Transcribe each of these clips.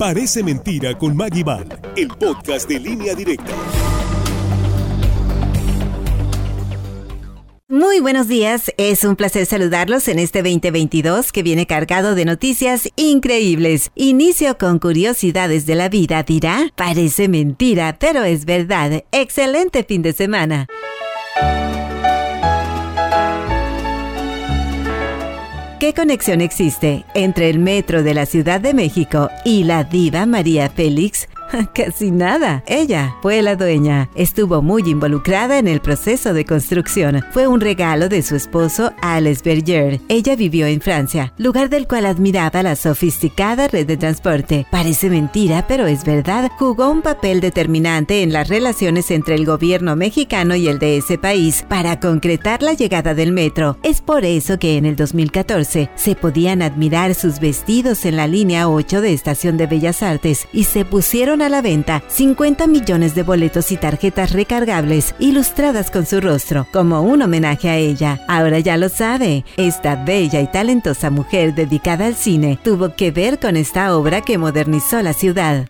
Parece mentira con Maggie Val, el podcast de línea directa. Muy buenos días, es un placer saludarlos en este 2022 que viene cargado de noticias increíbles. Inicio con curiosidades de la vida, dirá, parece mentira, pero es verdad. Excelente fin de semana. ¿Qué conexión existe entre el metro de la Ciudad de México y la diva María Félix? Casi nada. Ella fue la dueña. Estuvo muy involucrada en el proceso de construcción. Fue un regalo de su esposo Alex Berger. Ella vivió en Francia, lugar del cual admiraba la sofisticada red de transporte. Parece mentira, pero es verdad. Jugó un papel determinante en las relaciones entre el gobierno mexicano y el de ese país para concretar la llegada del metro. Es por eso que en el 2014 se podían admirar sus vestidos en la línea 8 de Estación de Bellas Artes y se pusieron a la venta 50 millones de boletos y tarjetas recargables ilustradas con su rostro, como un homenaje a ella. Ahora ya lo sabe, esta bella y talentosa mujer dedicada al cine tuvo que ver con esta obra que modernizó la ciudad.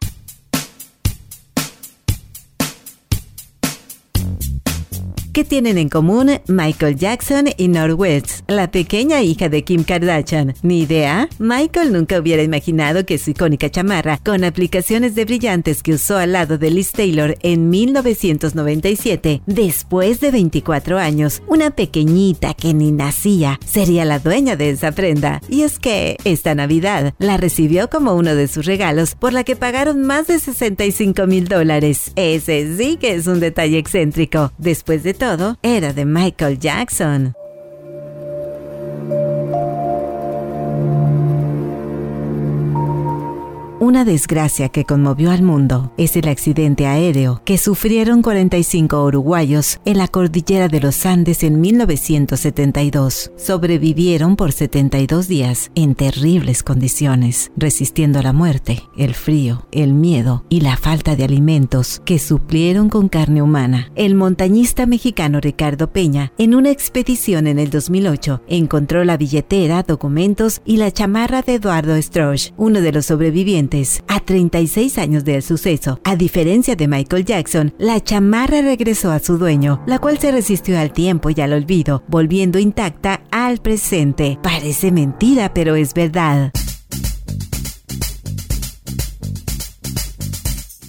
¿Qué tienen en común Michael Jackson y Norwest, la pequeña hija de Kim Kardashian? Ni idea. Michael nunca hubiera imaginado que su icónica chamarra, con aplicaciones de brillantes que usó al lado de Liz Taylor en 1997, después de 24 años, una pequeñita que ni nacía, sería la dueña de esa prenda. Y es que esta Navidad la recibió como uno de sus regalos, por la que pagaron más de 65 mil dólares. Ese sí que es un detalle excéntrico. Después de todo era de Michael Jackson. Una desgracia que conmovió al mundo es el accidente aéreo que sufrieron 45 uruguayos en la cordillera de los Andes en 1972. Sobrevivieron por 72 días en terribles condiciones, resistiendo la muerte, el frío, el miedo y la falta de alimentos que suplieron con carne humana. El montañista mexicano Ricardo Peña, en una expedición en el 2008, encontró la billetera, documentos y la chamarra de Eduardo Stroch, uno de los sobrevivientes a 36 años del suceso. A diferencia de Michael Jackson, la chamarra regresó a su dueño, la cual se resistió al tiempo y al olvido, volviendo intacta al presente. Parece mentira, pero es verdad.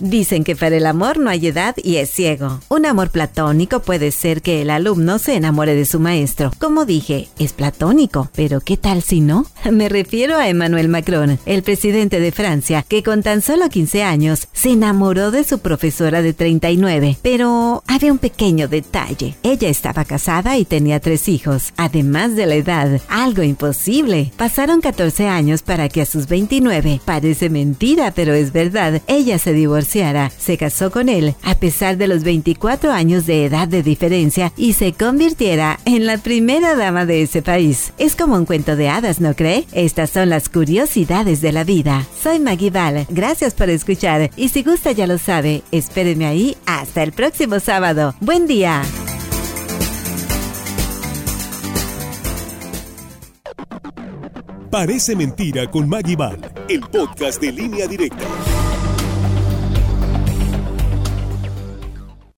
Dicen que para el amor no hay edad y es ciego. Un amor platónico puede ser que el alumno se enamore de su maestro. Como dije, es platónico, pero ¿qué tal si no? Me refiero a Emmanuel Macron, el presidente de Francia, que con tan solo 15 años se enamoró de su profesora de 39. Pero había un pequeño detalle. Ella estaba casada y tenía tres hijos, además de la edad, algo imposible. Pasaron 14 años para que a sus 29, parece mentira, pero es verdad, ella se divorció se casó con él a pesar de los 24 años de edad de diferencia y se convirtiera en la primera dama de ese país. Es como un cuento de hadas, ¿no cree? Estas son las curiosidades de la vida. Soy Maggie Val, gracias por escuchar y si gusta ya lo sabe, espéreme ahí hasta el próximo sábado. Buen día. Parece mentira con Maggie el podcast de línea directa.